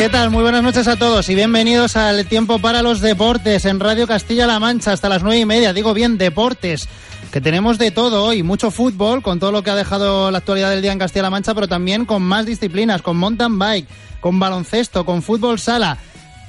¿Qué tal? Muy buenas noches a todos y bienvenidos al Tiempo para los Deportes en Radio Castilla-La Mancha hasta las nueve y media. Digo bien, deportes, que tenemos de todo hoy, mucho fútbol con todo lo que ha dejado la actualidad del día en Castilla-La Mancha, pero también con más disciplinas, con mountain bike, con baloncesto, con fútbol sala.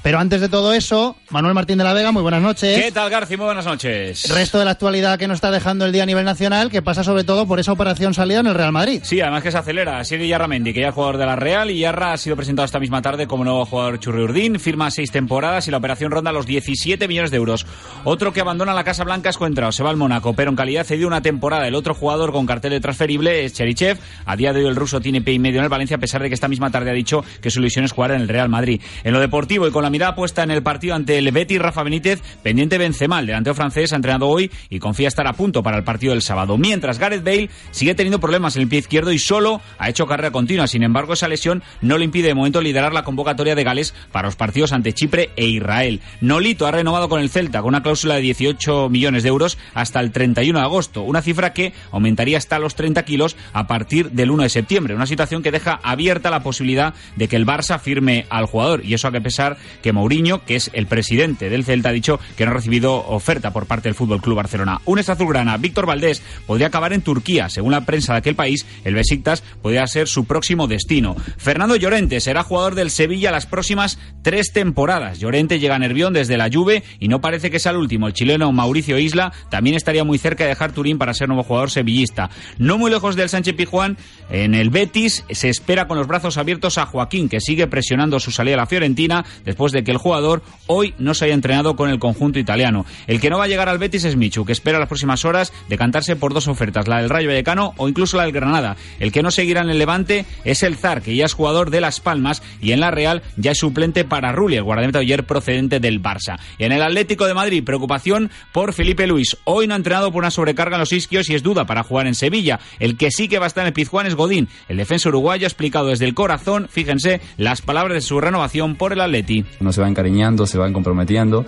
Pero antes de todo eso, Manuel Martín de la Vega, muy buenas noches. ¿Qué tal, García? Muy buenas noches. Resto de la actualidad que nos está dejando el día a nivel nacional, que pasa sobre todo por esa operación salida en el Real Madrid. Sí, además que se acelera. Sigue Yarra Mendy, que ya es jugador de la Real, y Yarra ha sido presentado esta misma tarde como nuevo jugador Churriurdín. Firma seis temporadas y la operación ronda los 17 millones de euros. Otro que abandona la Casa Blanca es Cuentrao, se va al Mónaco, pero en calidad cedió una temporada. El otro jugador con cartel de transferible es Cherichev. A día de hoy el ruso tiene pie y medio en el Valencia, a pesar de que esta misma tarde ha dicho que su ilusión es jugar en el Real Madrid. En lo deportivo y con la mirada puesta en el partido ante el Betis, Rafa Benítez, pendiente Benzema, el delantero francés, ha entrenado hoy y confía estar a punto para el partido del sábado. Mientras Gareth Bale sigue teniendo problemas en el pie izquierdo y solo ha hecho carrera continua. Sin embargo, esa lesión no le impide de momento liderar la convocatoria de Gales para los partidos ante Chipre e Israel. Nolito ha renovado con el Celta con una cláusula de 18 millones de euros hasta el 31 de agosto, una cifra que aumentaría hasta los 30 kilos a partir del 1 de septiembre. Una situación que deja abierta la posibilidad de que el Barça firme al jugador y eso a que pesar que Mourinho, que es el presidente del Celta, ha dicho que no ha recibido oferta por parte del Fútbol Club Barcelona. Un azulgrana, Víctor Valdés, podría acabar en Turquía. Según la prensa de aquel país, el Besiktas podría ser su próximo destino. Fernando Llorente será jugador del Sevilla las próximas tres temporadas. Llorente llega a Nervión desde la Juve y no parece que sea el último. El chileno Mauricio Isla también estaría muy cerca de dejar Turín para ser nuevo jugador sevillista. No muy lejos del Sánchez Pijuán, en el Betis se espera con los brazos abiertos a Joaquín, que sigue presionando su salida a la Fiorentina después de que el jugador hoy no se haya entrenado con el conjunto italiano. El que no va a llegar al Betis es Michu, que espera las próximas horas decantarse por dos ofertas, la del Rayo Vallecano o incluso la del Granada. El que no seguirá en el Levante es el Zar, que ya es jugador de Las Palmas y en la Real ya es suplente para Rulli, el guardameta ayer procedente del Barça. Y en el Atlético de Madrid, preocupación por Felipe Luis. Hoy no ha entrenado por una sobrecarga en los isquios y es duda para jugar en Sevilla. El que sí que va a estar en el Pizjuán es Godín. El defensa uruguayo ha explicado desde el corazón, fíjense, las palabras de su renovación por el Atleti. Uno se va encariñando, se va comprometiendo.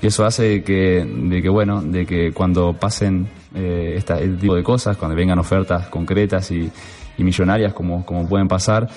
Y eso hace que, de que bueno, de que cuando pasen eh, este tipo de cosas, cuando vengan ofertas concretas y, y millonarias como, como pueden pasar,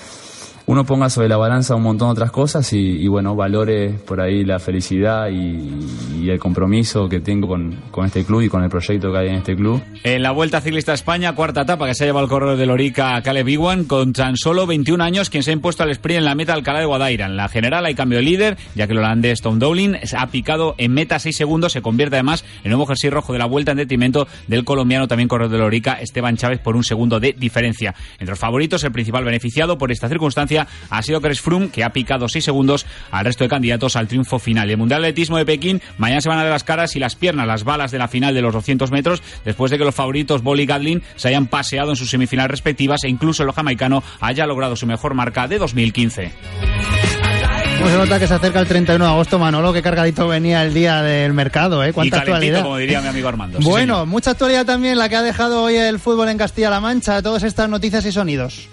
uno ponga sobre la balanza un montón de otras cosas y, bueno, valore por ahí la felicidad y, el compromiso que tengo con, este club y con el proyecto que hay en este club. En la Vuelta Ciclista a España, cuarta etapa que se ha llevado el corredor de Lorica Caleb Iwan con tan solo 21 años, quien se ha impuesto al sprint en la meta Alcalá de Guadaira. La general hay cambio de líder, ya que el holandés Tom Dowling ha picado en meta 6 segundos, se convierte además en nuevo jersey rojo de la Vuelta en detrimento del colombiano también corredor de Lorica, Esteban Chávez, por un segundo de diferencia. Entre los favoritos, el principal beneficiado por esta circunstancia ha sido Chris Froome, que ha picado 6 segundos al resto de candidatos al triunfo final. El Mundial de Atletismo de Pekín, mañana se van a ver las caras y las piernas, las balas de la final de los 200 metros, después de que los favoritos Bolly y Gadlin se hayan paseado en sus semifinales respectivas e incluso el jamaicano haya logrado su mejor marca de 2015. ¿Cómo se nota que se acerca el 31 de agosto, Manolo? Qué cargadito venía el día del mercado, ¿eh? Cuánta y actualidad. como diría mi amigo Armando. Bueno, sí, mucha actualidad también la que ha dejado hoy el fútbol en Castilla-La Mancha, todas estas noticias y sonidos.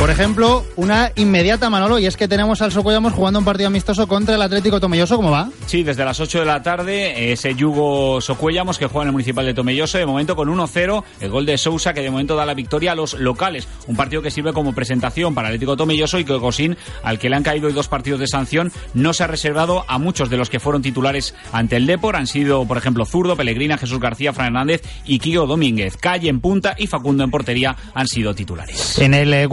Por ejemplo, una inmediata, Manolo, y es que tenemos al Socollamos jugando un partido amistoso contra el Atlético Tomelloso. ¿Cómo va? Sí, desde las 8 de la tarde, ese Yugo Socuellamos que juega en el Municipal de Tomelloso, de momento con 1-0, el gol de Sousa que de momento da la victoria a los locales. Un partido que sirve como presentación para el Atlético Tomelloso y que Cosín, al que le han caído dos partidos de sanción, no se ha reservado a muchos de los que fueron titulares ante el Depor. Han sido, por ejemplo, Zurdo, Pellegrina, Jesús García, Fran Hernández y Kio Domínguez. Calle en punta y Facundo en portería han sido titulares. En el eh,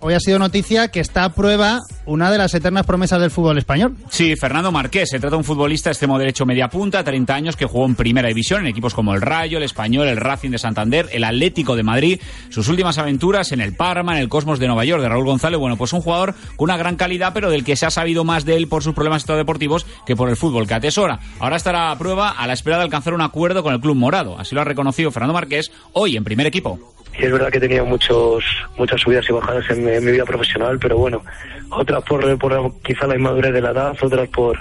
Hoy ha sido noticia que está a prueba una de las eternas promesas del fútbol español. Sí, Fernando Marqués. Se trata de un futbolista extremo derecho media punta, 30 años, que jugó en primera división en equipos como el Rayo, el Español, el Racing de Santander, el Atlético de Madrid. Sus últimas aventuras en el Parma, en el Cosmos de Nueva York, de Raúl González. Bueno, pues un jugador con una gran calidad, pero del que se ha sabido más de él por sus problemas deportivos que por el fútbol que atesora. Ahora estará a prueba a la espera de alcanzar un acuerdo con el club morado. Así lo ha reconocido Fernando Marqués hoy en primer equipo. Y es verdad que he tenido muchos, muchas subidas y bajadas en, mi vida profesional, pero bueno, otras por, quizá la inmadurez de la edad, otras por,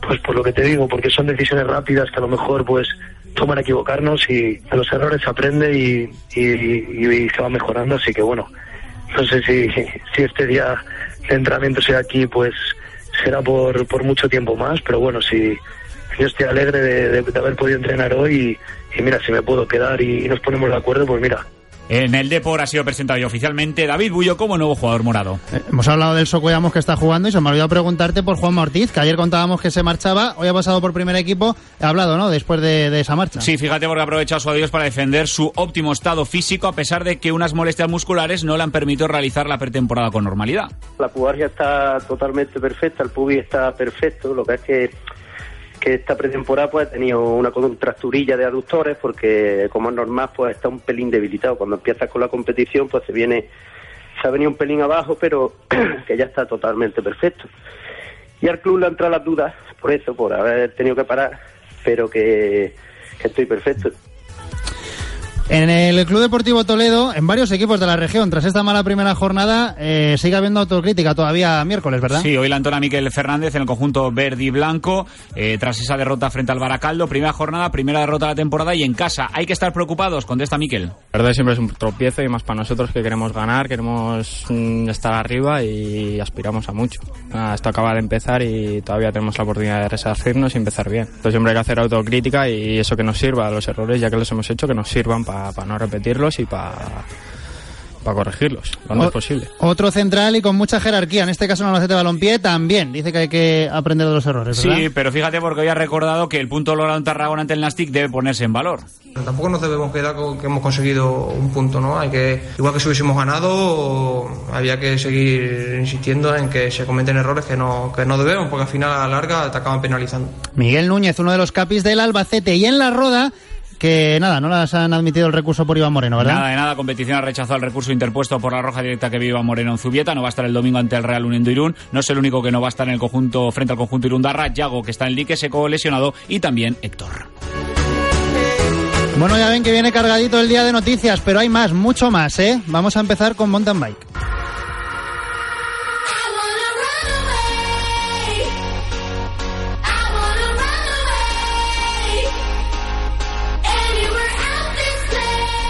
pues por lo que te digo, porque son decisiones rápidas que a lo mejor pues toman a equivocarnos y de los errores se aprende y, y, se va mejorando, así que bueno, no sé si, si este día de entrenamiento sea aquí, pues será por, por mucho tiempo más, pero bueno, si yo estoy alegre de, de haber podido entrenar hoy y, mira, si me puedo quedar y nos ponemos de acuerdo, pues mira, en el Depor ha sido presentado ya oficialmente David Bullo como nuevo jugador morado. Eh, hemos hablado del Socoyamos que está jugando y se me ha olvidado preguntarte por Juan Ortiz, que ayer contábamos que se marchaba, hoy ha pasado por primer equipo, he hablado, ¿no? Después de, esa marcha. Sí, fíjate porque ha aprovechado su adiós para defender su óptimo estado físico a pesar de que unas molestias musculares no le han permitido realizar la pretemporada con normalidad. La pubargia está totalmente perfecta, el pubi está perfecto, lo que es que que esta pretemporada pues ha tenido una contracturilla de aductores porque como es normal pues está un pelín debilitado. Cuando empiezas con la competición pues se viene, se ha venido un pelín abajo pero que ya está totalmente perfecto. Y al club le han entrado las dudas por eso, por haber tenido que parar, pero que, que estoy perfecto. En el Club Deportivo Toledo, en varios equipos de la región, tras esta mala primera jornada, eh, sigue habiendo autocrítica todavía miércoles, ¿verdad? Sí, hoy la entona Miquel Fernández en el conjunto verde y blanco, eh, tras esa derrota frente al Baracaldo, primera jornada, primera derrota de la temporada y en casa. ¿Hay que estar preocupados? Contesta Miquel. La verdad siempre es un tropiezo y más para nosotros que queremos ganar, queremos mm, estar arriba y aspiramos a mucho. esto acaba de empezar y todavía tenemos la oportunidad de resarcirnos y empezar bien. Entonces siempre hay que hacer autocrítica y eso que nos sirva, los errores ya que los hemos hecho, que nos sirvan para para no repetirlos y para para corregirlos lo antes posible. Otro central y con mucha jerarquía, en este caso en de Balompié también, dice que hay que aprender de los errores, Sí, pero fíjate porque hoy ha recordado que el punto logrado en Tarragona ante el Nastic debe ponerse en valor. tampoco nos debemos quedar con que hemos conseguido un punto, ¿no? Hay que, igual que si hubiésemos ganado, había que seguir insistiendo en que se cometen errores que no, que no debemos, porque al final a la larga te acaban penalizando. Miguel Núñez, uno de los capis del Albacete y en la Roda que nada, no las han admitido el recurso por Iván Moreno, ¿verdad? Nada de nada, competición ha rechazado el recurso interpuesto por la roja directa que vive Iván Moreno en Zubieta, no va a estar el domingo ante el Real Unión de Irún, no es el único que no va a estar en el conjunto frente al conjunto Irundarra, Yago que está en Lique Seco lesionado y también Héctor. Bueno, ya ven que viene cargadito el día de noticias, pero hay más, mucho más, ¿eh? Vamos a empezar con mountain bike.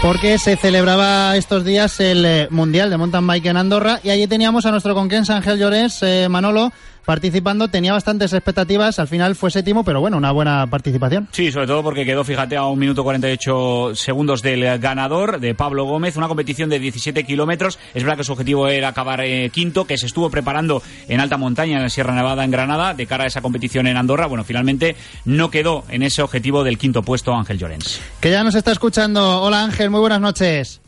Porque se celebraba estos días el eh, Mundial de Mountain Bike en Andorra y allí teníamos a nuestro conquense Ángel Llorens, eh, Manolo, participando, tenía bastantes expectativas, al final fue séptimo, pero bueno, una buena participación. Sí, sobre todo porque quedó, fíjate, a un minuto 48 segundos del ganador, de Pablo Gómez, una competición de 17 kilómetros, es verdad que su objetivo era acabar eh, quinto, que se estuvo preparando en alta montaña, en la Sierra Nevada, en Granada, de cara a esa competición en Andorra, bueno, finalmente no quedó en ese objetivo del quinto puesto Ángel Llorens. Que ya nos está escuchando, hola Ángel, muy buenas noches.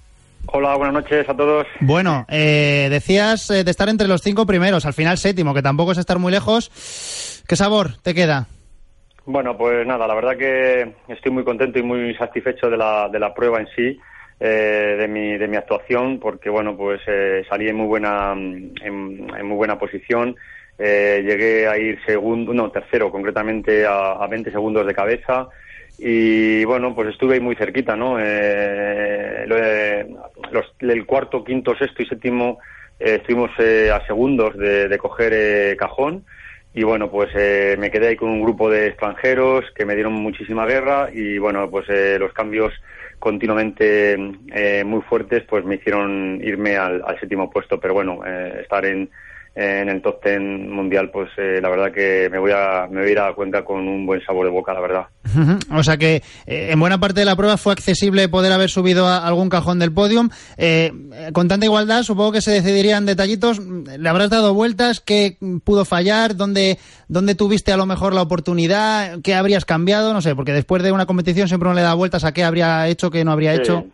Hola, buenas noches a todos. Bueno, eh, decías eh, de estar entre los cinco primeros, al final séptimo, que tampoco es estar muy lejos. ¿Qué sabor te queda? Bueno, pues nada, la verdad que estoy muy contento y muy satisfecho de la, de la prueba en sí, eh, de, mi, de mi actuación, porque bueno, pues salí en muy buena, en, muy buena posición. llegué a ir segundo, no, tercero concretamente a, a 20 segundos de cabeza y bueno, pues estuve ahí muy cerquita, ¿no? Eh, el cuarto, quinto, sexto y séptimo eh, estuvimos eh, a segundos de, coger cajón y bueno, pues me quedé ahí con un grupo de extranjeros que me dieron muchísima guerra y bueno, pues los cambios continuamente muy fuertes pues me hicieron irme al, al séptimo puesto, pero bueno, estar en en el top ten mundial, pues eh, la verdad que me voy a me voy a ir a cuenta con un buen sabor de boca, la verdad. O sea que eh, en buena parte de la prueba fue accesible poder haber subido a algún cajón del podium. Eh, con tanta igualdad, supongo que se decidirían detallitos. ¿Le habrás dado vueltas? ¿Qué pudo fallar? ¿Dónde, ¿Dónde tuviste a lo mejor la oportunidad? ¿Qué habrías cambiado? No sé, porque después de una competición siempre uno le da vueltas a qué habría hecho, qué no habría hecho.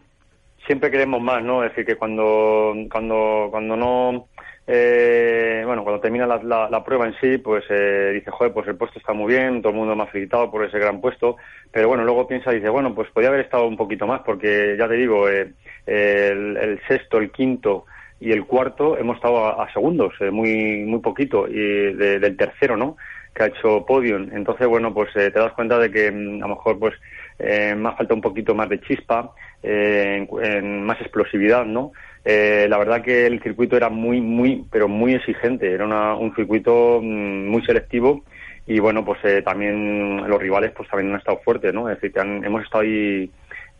Siempre queremos más, ¿no? Es decir, que cuando, cuando, cuando no eh, bueno, cuando termina la, prueba en sí, pues eh, dice, joder, pues el puesto está muy bien, todo el mundo me ha felicitado por ese gran puesto, pero bueno, luego piensa y dice, bueno, pues podría haber estado un poquito más, porque ya te digo, eh, el, sexto, el quinto y el cuarto hemos estado a, segundos, eh, muy muy poquito, y del tercero, ¿no? Que ha hecho podium. Entonces, bueno, pues te das cuenta de que mm, a lo mejor, pues, me falta un poquito más de chispa, en más explosividad, ¿no? Eh, la verdad que el circuito era muy, muy, pero muy exigente. Era un circuito mm, muy selectivo y bueno, pues eh, también los rivales pues también han estado fuertes, ¿no? Es decir, que hemos estado ahí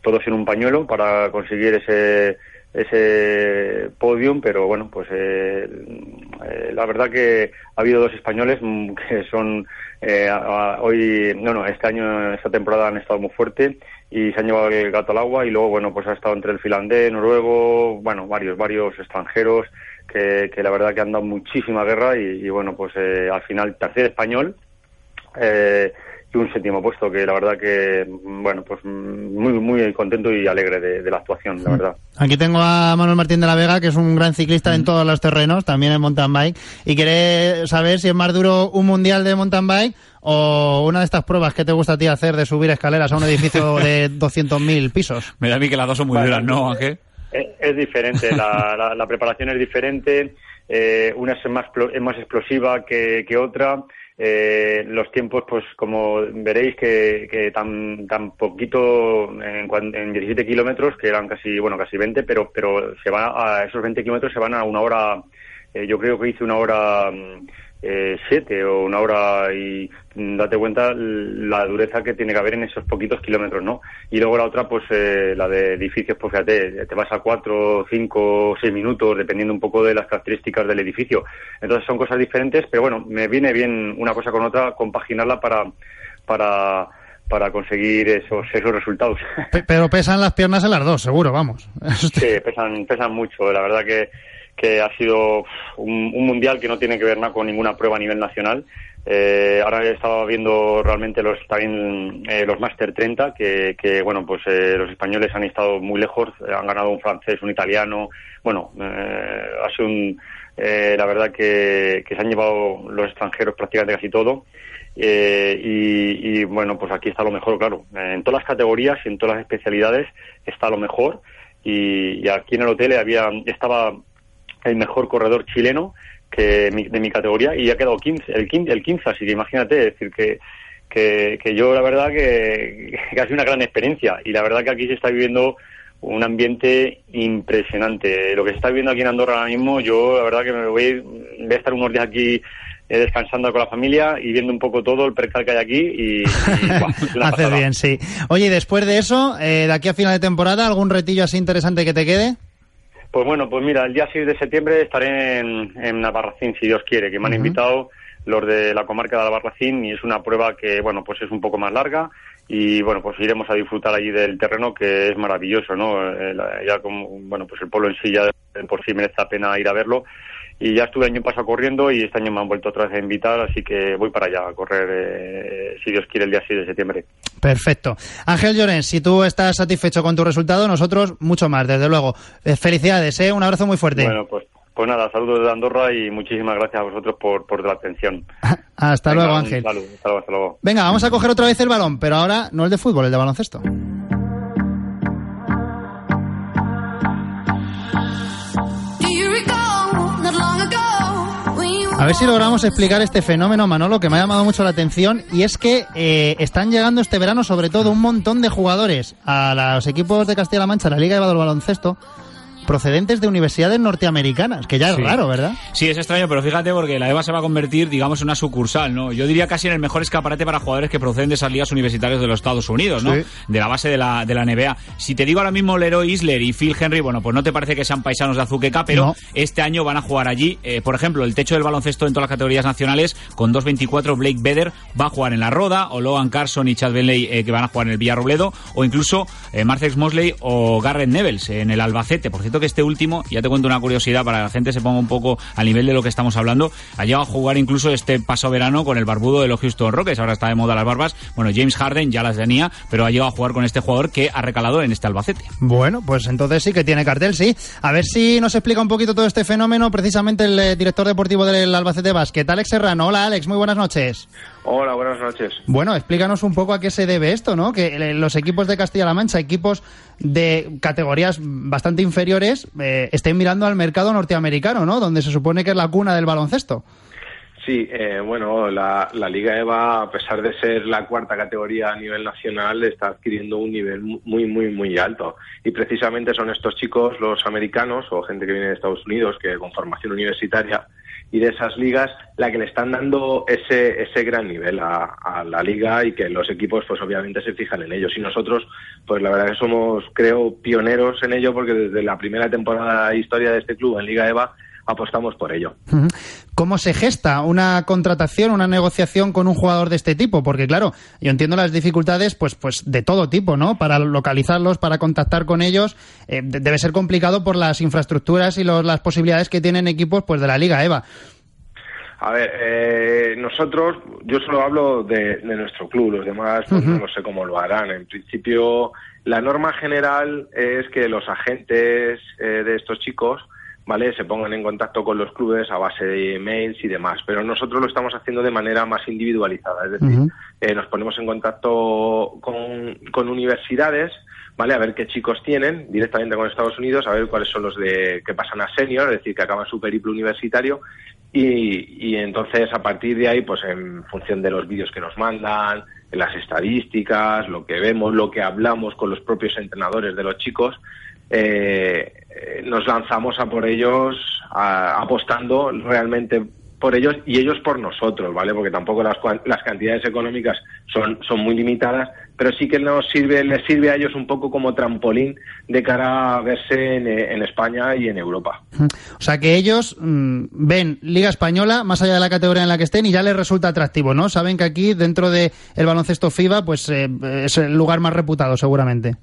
todos en un pañuelo para conseguir ese ese podium, pero bueno, pues eh, la verdad que ha habido dos españoles mm, que son hoy, no, no, este año, esta temporada han estado muy fuerte y se han llevado el gato al agua y luego, bueno, pues ha estado entre el finlandés, noruego, bueno, varios, varios extranjeros que, que la verdad que han dado muchísima guerra y, bueno, pues eh, al final tercer español eh, y un séptimo puesto que la verdad que, bueno, pues muy, muy contento y alegre de, la actuación, la mm. verdad. Aquí tengo a Manuel Martín de la Vega, que es un gran ciclista en mm. todos los terrenos, también en mountain bike, y quiere saber si es más duro un mundial de mountain bike o una de estas pruebas que te gusta a ti hacer de subir escaleras a un edificio de 200.000 pisos. Me da a mí que las dos son muy duras, ¿no, Ángel? Es, diferente, la, la, preparación es diferente, eh, una es más, es más explosiva que, que otra. Eh, los tiempos, pues como veréis que, que tan, tan poquito en, en 17 kilómetros, que eran casi, bueno, casi 20, pero, pero se va a esos 20 kilómetros se van a una hora, eh, yo creo que hice una hora mm, eh, siete o una hora y date cuenta la dureza que tiene que haber en esos poquitos kilómetros, ¿no? Y luego la otra, pues eh, la de edificios, pues fíjate, te vas a cuatro, cinco, seis minutos, dependiendo un poco de las características del edificio. Entonces son cosas diferentes, pero bueno, me viene bien una cosa con otra, compaginarla para, para, para conseguir esos, esos resultados. Pero pesan las piernas en las dos, seguro, vamos. Sí, pesan, pesan mucho. La verdad que que ha sido un, mundial que no tiene que ver nada con ninguna prueba a nivel nacional. Eh, ahora he estado viendo realmente los también eh, los Master 30 que, que bueno pues eh, los españoles han estado muy lejos han ganado un francés un italiano. Bueno ha sido un, la verdad que, que, se han llevado los extranjeros prácticamente casi todo. Y, y, bueno pues aquí está lo mejor claro. En todas las categorías y en todas las especialidades está lo mejor. Y, y aquí en el hotel había estaba el mejor corredor chileno que de mi categoría y ha quedado 15, el 15, el 15 así que imagínate, es decir, que, que, yo la verdad que, que ha sido una gran experiencia y la verdad que aquí se está viviendo un ambiente impresionante. Lo que se está viviendo aquí en Andorra ahora mismo, yo la verdad que me voy, voy a estar unos días aquí eh, descansando con la familia y viendo un poco todo el percal que hay aquí y, Hace bien, sí. Oye, después de eso, eh, de aquí a final de temporada, ¿algún retillo así interesante que te quede? Pues bueno, pues mira, el día 6 de septiembre estaré en, en Navarracín, si Dios quiere, que me han invitado los de la comarca de Navarracín y es una prueba que, bueno, pues es un poco más larga y, bueno, pues iremos a disfrutar allí del terreno que es maravilloso, ¿no? Eh, ya como, bueno, pues el pueblo en sí ya por sí merece la pena ir a verlo y ya estuve el año pasado corriendo y este año me han vuelto otra vez a invitar, así que voy para allá a correr, eh, si Dios quiere, el día 6 de septiembre. Perfecto. Ángel Llorens, si tú estás satisfecho con tu resultado, nosotros mucho más, desde luego. Eh, felicidades, ¿eh? un abrazo muy fuerte. Bueno, pues, pues nada, saludos de Andorra y muchísimas gracias a vosotros por, por la atención. hasta luego, Ángel. hasta luego. Venga, vamos a coger otra vez el balón, pero ahora no el de fútbol, el de baloncesto. A ver si logramos explicar este fenómeno, Manolo, que me ha llamado mucho la atención, y es que eh, están llegando este verano sobre todo un montón de jugadores a los equipos de Castilla-La Mancha, la Liga de Baloncesto, procedentes de universidades norteamericanas, que ya es raro, ¿verdad? Sí, es extraño, pero fíjate porque la EVA se va a convertir, digamos, en una sucursal, ¿no? Yo diría casi en el mejor escaparate para jugadores que proceden de esas ligas universitarias de los Estados Unidos, ¿no? De la base de la, de la NBA. Si te digo ahora mismo Leroy Isler y Phil Henry, bueno, pues no te parece que sean paisanos de Azuqueca, pero este año van a jugar allí. Eh, por ejemplo, el techo del baloncesto en todas las categorías nacionales, con 2.24, Blake Beder va a jugar en la Roda, o Logan Carson y Chad Benley eh, que van a jugar en el Villarrobledo, o incluso eh, Marcex Mosley o Garrett Nevels en el Albacete. Por cierto que este último, ya te cuento una curiosidad para que la gente se ponga un poco al nivel de lo que estamos hablando, ha llegado a jugar incluso este paso verano con el barbudo de los Houston Rockets. Ahora está de moda las barbas. Bueno, James Harden ya las tenía, pero ha llegado a jugar con este jugador que ha recalado en este Albacete. Bueno, pues entonces sí que tiene cartel, sí. A ver si nos explica un poquito todo este fenómeno precisamente el eh, director deportivo del Albacete Basket, Alex Serrano. Hola Alex, muy buenas noches. Hola, buenas noches. Bueno, explícanos un poco a qué se debe esto, ¿no? Que los equipos de Castilla-La Mancha, equipos de categorías bastante inferiores, eh, estén mirando al mercado norteamericano, ¿no? Donde se supone que es la cuna del baloncesto. Sí, eh, bueno, la, Liga EVA, a pesar de ser la cuarta categoría a nivel nacional, está adquiriendo un nivel muy, muy, muy alto. Y precisamente son estos chicos, los americanos o gente que viene de Estados Unidos, que con formación universitaria y de esas ligas, la que le están dando ese, ese gran nivel a, la liga y que los equipos, pues obviamente se fijan en ellos. Y nosotros, pues la verdad que somos, creo, pioneros en ello porque desde la primera temporada historia de este club en Liga EVA apostamos por ello. ¿Cómo se gesta una contratación, una negociación con un jugador de este tipo? Porque claro, yo entiendo las dificultades, pues, pues de todo tipo, ¿no? Para localizarlos, para contactar con ellos, eh, debe ser complicado por las infraestructuras y las posibilidades que tienen equipos, pues de la Liga Eva. A ver, eh, nosotros, yo solo hablo de, nuestro club, los demás pues, no sé cómo lo harán. En principio, la norma general es que los agentes eh, de estos chicos ¿vale? Se pongan en contacto con los clubes a base de mails y demás. Pero nosotros lo estamos haciendo de manera más individualizada, es decir, eh, nos ponemos en contacto con, universidades, ¿vale? A ver qué chicos tienen directamente con Estados Unidos, a ver cuáles son los de que pasan a senior, es decir, que acaban su periplo universitario. Y, y entonces, a partir de ahí, pues en función de los vídeos que nos mandan, las estadísticas, lo que vemos, lo que hablamos con los propios entrenadores de los chicos, eh, nos lanzamos a por ellos apostando realmente por ellos y ellos por nosotros, ¿vale? Porque tampoco las, las cantidades económicas son, muy limitadas, pero sí que nos sirve, les sirve a ellos un poco como trampolín de cara a verse en, en España y en Europa. O sea que ellos mm, ven Liga Española más allá de la categoría en la que estén y ya les resulta atractivo, ¿no? Saben que aquí dentro del el baloncesto FIBA pues eh, es el lugar más reputado seguramente.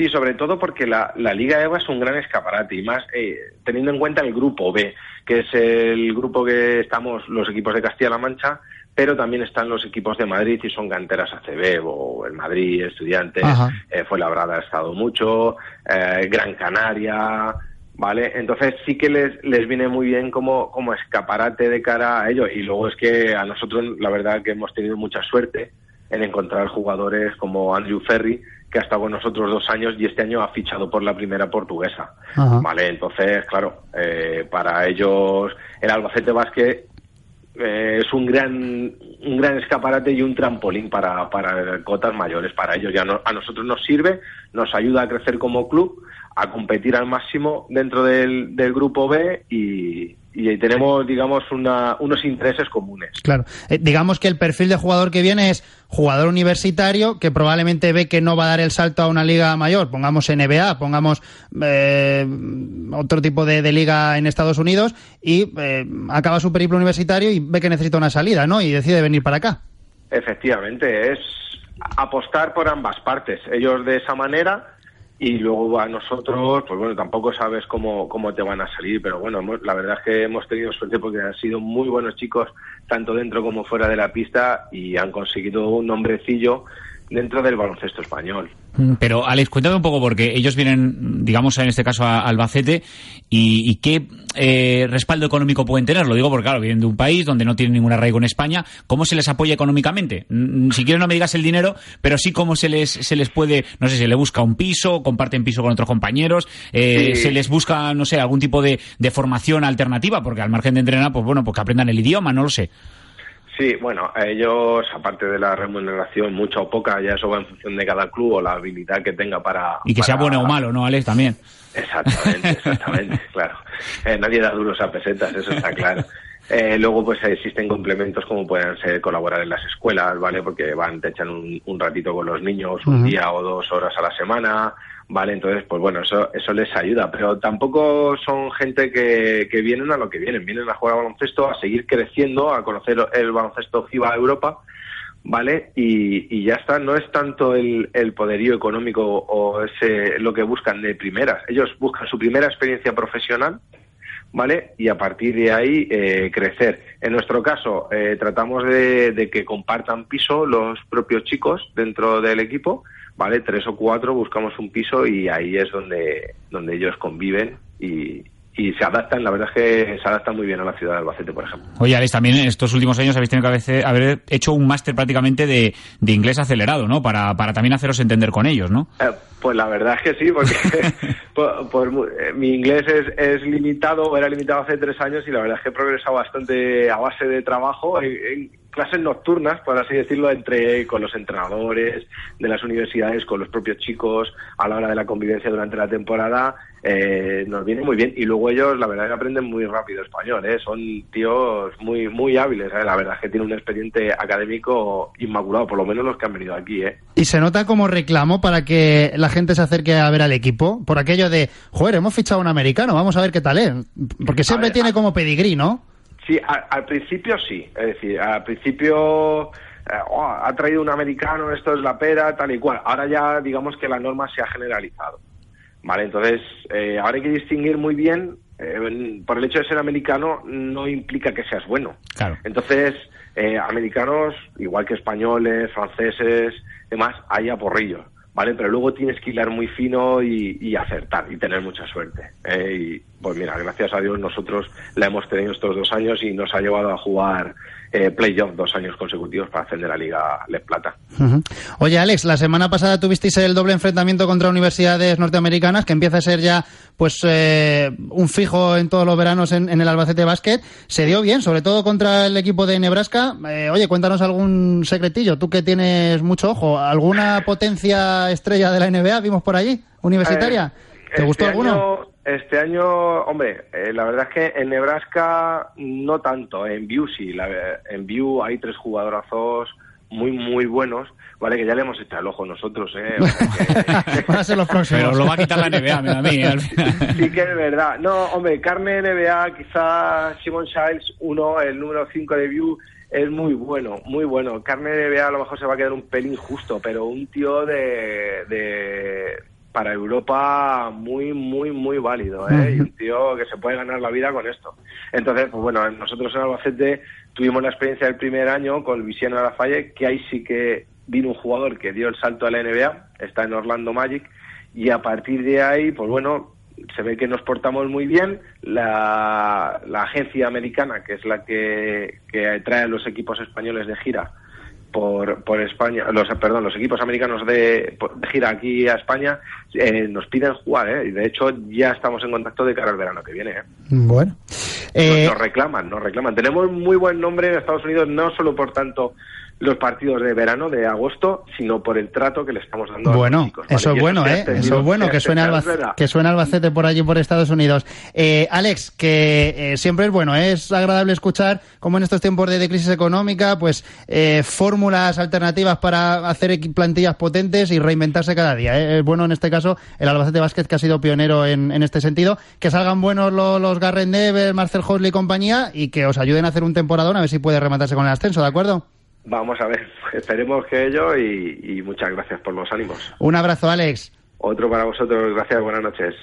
Sí, sobre todo porque la, Liga EVA es un gran escaparate y más eh, teniendo en cuenta el grupo B, que es el grupo que estamos los equipos de Castilla-La Mancha, pero también están los equipos de Madrid y son canteras ACB o el Madrid, Estudiantes, eh, fue labrada ha estado mucho, eh, Gran Canaria, ¿vale? Entonces sí que les, les viene muy bien como, como escaparate de cara a ello y luego es que a nosotros la verdad que hemos tenido mucha suerte en encontrar jugadores como Andrew Ferry, que ha estado con nosotros dos años y este año ha fichado por la primera portuguesa. Vale, entonces, claro, eh, para ellos el Albacete Basket eh, es un gran un gran escaparate y un trampolín para, para cotas mayores para ellos. Ya a nosotros nos sirve, nos ayuda a crecer como club, a competir al máximo dentro del, del grupo B y, y tenemos, digamos, unos intereses comunes. Claro. Eh, digamos que el perfil de jugador que viene es jugador universitario que probablemente ve que no va a dar el salto a una liga mayor, pongamos NBA, pongamos eh, otro tipo de, liga en Estados Unidos y eh, acaba su periplo universitario y ve que necesita una salida, ¿no? Y decide venir para acá. Efectivamente, es apostar por ambas partes. Ellos de esa manera y luego a nosotros, pues bueno, tampoco sabes cómo, cómo te van a salir, pero bueno, la verdad es que hemos tenido suerte porque han sido muy buenos chicos, tanto dentro como fuera de la pista, y han conseguido un nombrecillo dentro del baloncesto español. Mm, pero Alex, cuéntame un poco, porque ellos vienen, digamos, en este caso a Albacete, y, qué eh, respaldo económico pueden tener. Lo digo porque, claro, vienen de un país donde no tienen ningún arraigo en España. ¿Cómo se les apoya económicamente? Mm, si quieres no me digas el dinero, pero sí cómo se les, se les puede, no sé, se les busca un piso, comparten piso con otros compañeros, eh, se les busca, no sé, algún tipo de, de formación alternativa, porque al margen de entrenar, pues bueno, pues que aprendan el idioma, no lo sé. Sí, bueno, ellos, aparte de la remuneración, mucha o poca, ya eso va en función de cada club o la habilidad que tenga para... Y que sea bueno o malo, ¿no, Alex? También. Exactamente, exactamente, claro. Eh, nadie da duros a pesetas, eso está claro. Eh, luego, pues existen complementos como pueden ser colaborar en las escuelas, ¿vale? Porque van, te echan un, ratito con los niños, un día o dos horas a la semana, ¿vale? Entonces, pues bueno, eso, eso les ayuda, pero tampoco son gente que, que vienen a lo que vienen, vienen a jugar baloncesto, a seguir creciendo, a conocer el baloncesto FIBA Europa, ¿vale? Y, y, ya está, no es tanto el, el, poderío económico o ese lo que buscan de primeras. Ellos buscan su primera experiencia profesional, ¿vale? Y a partir de ahí eh, crecer. En nuestro caso, eh, tratamos de, de, que compartan piso los propios chicos dentro del equipo, ¿vale? Tres o cuatro buscamos un piso y ahí es donde, donde ellos conviven y, y se adaptan, la verdad es que se adaptan muy bien a la ciudad de Albacete, por ejemplo. Oye, Alex, también en estos últimos años habéis tenido que haber hecho un máster prácticamente de, de, inglés acelerado, ¿no? Para, para también haceros entender con ellos, ¿no? Eh, pues la verdad es que sí, porque por, por, eh, mi inglés es, es, limitado, era limitado hace tres años y la verdad es que he progresado bastante a base de trabajo. En, en, clases nocturnas, por así decirlo, entre con los entrenadores de las universidades, con los propios chicos, a la hora de la convivencia durante la temporada, eh, nos viene muy bien. Y luego ellos, la verdad, que aprenden muy rápido español, ¿eh? son tíos muy muy hábiles, ¿eh? la verdad es que tienen un expediente académico inmaculado, por lo menos los que han venido aquí. ¿eh? ¿Y se nota como reclamo para que la gente se acerque a ver al equipo? Por aquello de, joder, hemos fichado a un americano, vamos a ver qué tal es. Porque siempre ver, tiene como pedigrí, ¿no? Sí, a, al principio sí. Es decir, al principio eh, oh, ha traído un americano, esto es la pera, tal y cual. Ahora ya digamos que la norma se ha generalizado. Vale, entonces eh, ahora hay que distinguir muy bien. Eh, por el hecho de ser americano no implica que seas bueno. Claro. Entonces, eh, americanos, igual que españoles, franceses, demás, hay a porrillos. ¿Vale? Pero luego tienes que hilar muy fino y, y acertar y tener mucha suerte. ¿eh? Y pues mira, gracias a Dios nosotros la hemos tenido estos dos años y nos ha llevado a jugar eh, playoff dos años consecutivos para ascender a Liga Les Plata. Uh -huh. Oye, Alex, la semana pasada tuvisteis el doble enfrentamiento contra universidades norteamericanas, que empieza a ser ya pues eh, un fijo en todos los veranos en, en, el Albacete Basket. Se dio bien, sobre todo contra el equipo de Nebraska. Eh, oye, cuéntanos algún secretillo, tú que tienes mucho ojo. ¿Alguna potencia estrella de la NBA vimos por allí, universitaria? ¿Te gustó este alguno? Año... Este año, hombre, eh, la verdad es que en Nebraska no tanto, en View sí, la, en View hay tres jugadorazos muy, muy buenos, vale, que ya le hemos echado el ojo nosotros, ¿eh? O sea que... Van a ser los próximos. Pero lo va a quitar la NBA, a mí, al final. Sí que es verdad. No, hombre, Carmen NBA, quizá Simon Shiles, uno, el número 5 de View, es muy bueno, muy bueno. Carmen NBA a lo mejor se va a quedar un pelín justo, pero un tío de, de para Europa muy, muy, muy válido, ¿eh? Uh -huh. Y un tío que se puede ganar la vida con esto. Entonces, pues bueno, nosotros en Albacete tuvimos la experiencia del primer año con Luisiano Arafalle, que ahí sí que vino un jugador que dio el salto a la NBA, está en Orlando Magic, y a partir de ahí, pues bueno, se ve que nos portamos muy bien. La, la agencia americana, que es la que, que trae a los equipos españoles de gira, por, por España, los perdón, los equipos americanos de, de gira aquí a España eh, nos piden jugar, ¿eh? y de hecho ya estamos en contacto de cara al verano que viene. ¿eh? Bueno, eh... Nos, nos, reclaman, nos reclaman. Tenemos muy buen nombre en Estados Unidos, no solo por tanto los partidos de verano de agosto, sino por el trato que le estamos dando bueno, a los chicos. ¿vale? Eso es bueno, ¿eh? Eso es bueno, que suene, Albacete, que suene Albacete por allí, por Estados Unidos. Eh, Alex, que eh, siempre es bueno, ¿eh? es agradable escuchar como en estos tiempos de, de crisis económica, pues eh, fórmulas alternativas para hacer plantillas potentes y reinventarse cada día. Es bueno en este caso el Albacete Basket que ha sido pionero en, en este sentido. Que salgan buenos los, los Garren Neves, Marcel Hosley y compañía y que os ayuden a hacer un temporadón a ver si puede rematarse con el ascenso, ¿de acuerdo? Vamos a ver, esperemos que ello y, y, muchas gracias por los ánimos. Un abrazo, Alex. Otro para vosotros, gracias, buenas noches.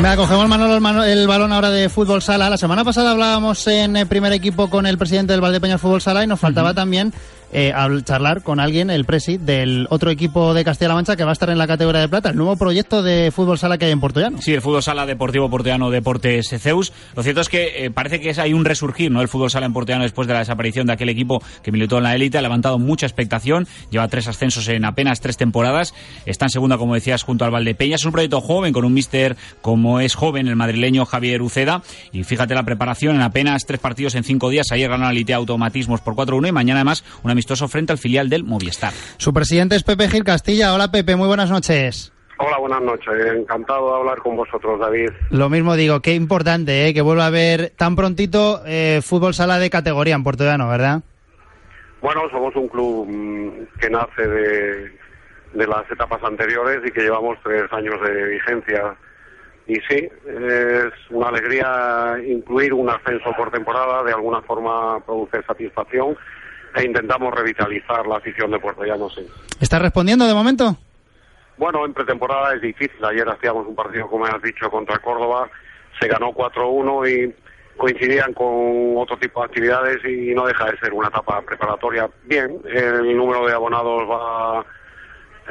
Me acogemos Manolo el, el, balón ahora de fútbol sala. La semana pasada hablábamos en el primer equipo con el presidente del Valdepeñas Fútbol Sala y nos faltaba uh -huh. también eh, a charlar con alguien, el presi, del otro equipo de Castilla-La Mancha que va a estar en la categoría de plata, el nuevo proyecto de fútbol sala que hay en Portollano. Sí, el fútbol sala deportivo portollano Deportes Zeus. Lo cierto es que eh, parece que es, hay un resurgir, ¿no? El fútbol sala en Portollano después de la desaparición de aquel equipo que militó en la élite, ha levantado mucha expectación, lleva tres ascensos en apenas tres temporadas, está en segunda, como decías, junto al Valdepeñas. Es un proyecto joven, con un mister como es joven, el madrileño Javier Uceda, y fíjate la preparación en apenas tres partidos en cinco días. Ayer ganó la élite automatismos por 4-1 y mañana además un amistoso frente al filial del Movistar. Su presidente es Pepe Gil Castilla. Hola Pepe, muy buenas noches. Hola, buenas noches. Encantado de hablar con vosotros, David. Lo mismo digo, qué importante ¿eh? que vuelva a haber tan prontito eh, fútbol sala de categoría en Puerto Llano, ¿verdad? Bueno, somos un club mmm, que nace de, de las etapas anteriores y que llevamos tres años de vigencia y sí, es una alegría incluir un ascenso por temporada, de alguna forma produce satisfacción e intentamos revitalizar la afición de Puerto Llano, sí. ¿Está respondiendo de momento? Bueno, en pretemporada es difícil. Ayer hacíamos un partido, como has dicho, contra Córdoba, se ganó 4-1 y coincidían con otro tipo de actividades y no deja de ser una etapa preparatoria. Bien, el número de abonados va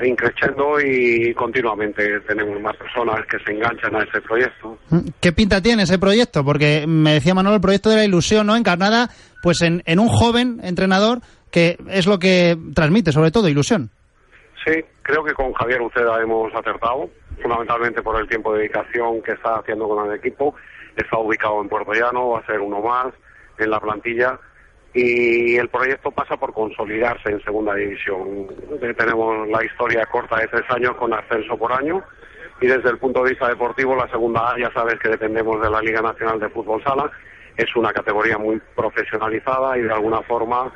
increciendo y continuamente tenemos más personas que se enganchan a ese proyecto. ¿Qué pinta tiene ese proyecto? Porque me decía Manuel, el proyecto de la ilusión, ¿no? Encarnada pues en, en un joven entrenador que es lo que transmite, sobre todo, ilusión. Sí, creo que con Javier Uceda hemos acertado, fundamentalmente por el tiempo de dedicación que está haciendo con el equipo. Está ubicado en Puerto Llano, va a ser uno más en la plantilla y el proyecto pasa por consolidarse en segunda división. Tenemos la historia corta de tres años con ascenso por año y desde el punto de vista deportivo la segunda A ya sabes que dependemos de la Liga Nacional de Fútbol Sala, es una categoría muy profesionalizada y de alguna forma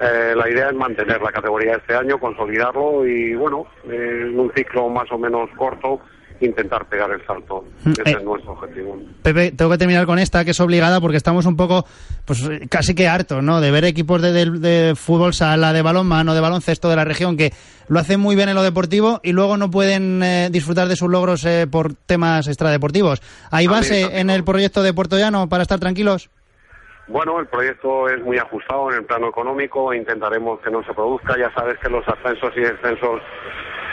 eh, la idea es mantener la categoría este año, consolidarlo y bueno, en un ciclo más o menos corto intentar pegar el salto. Ese Eh, es nuestro objetivo. Pepe, tengo que terminar con esta, que es obligada, porque estamos un poco, pues casi que hartos, ¿no? De ver equipos de, de- de fútbol sala, de balonmano, de baloncesto de la región que lo hacen muy bien en lo deportivo y luego no pueden eh, disfrutar de sus logros eh, por temas extradeportivos. ¿Hay base en el proyecto de Puerto Llano para estar tranquilos? Bueno, el proyecto es muy ajustado en el plano económico, intentaremos que no se produzca. Ya sabes que los ascensos y descensos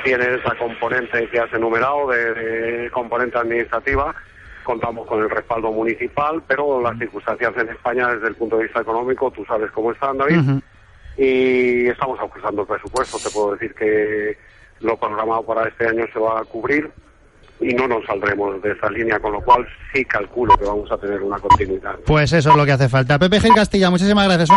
tienen esa componente que has enumerado de, de componente administrativa. Contamos con el respaldo municipal, pero las circunstancias en España desde el punto de vista económico, tú sabes cómo están, David. Ujú. Y estamos ajustando el presupuesto. Te puedo decir que lo programado para este año se va a cubrir y no nos saldremos de esa línea, con lo cual sí calculo que vamos a tener una continuidad. Pues eso es lo que hace falta. Pepe Gil Castilla, muchísimas gracias.